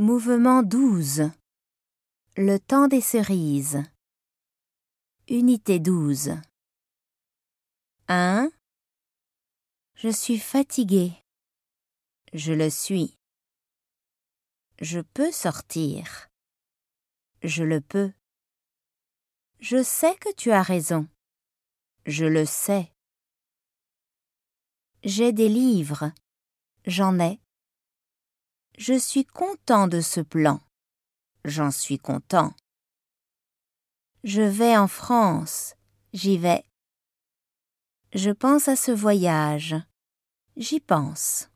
Mouvement 12. Le temps des cerises. Unité 12. 1. Je suis fatigué. Je le suis. Je peux sortir. Je le peux. Je sais que tu as raison. Je le sais. J'ai des livres. J'en ai. Je suis content de ce plan. J'en suis content. Je vais en France. J'y vais. Je pense à ce voyage. J'y pense.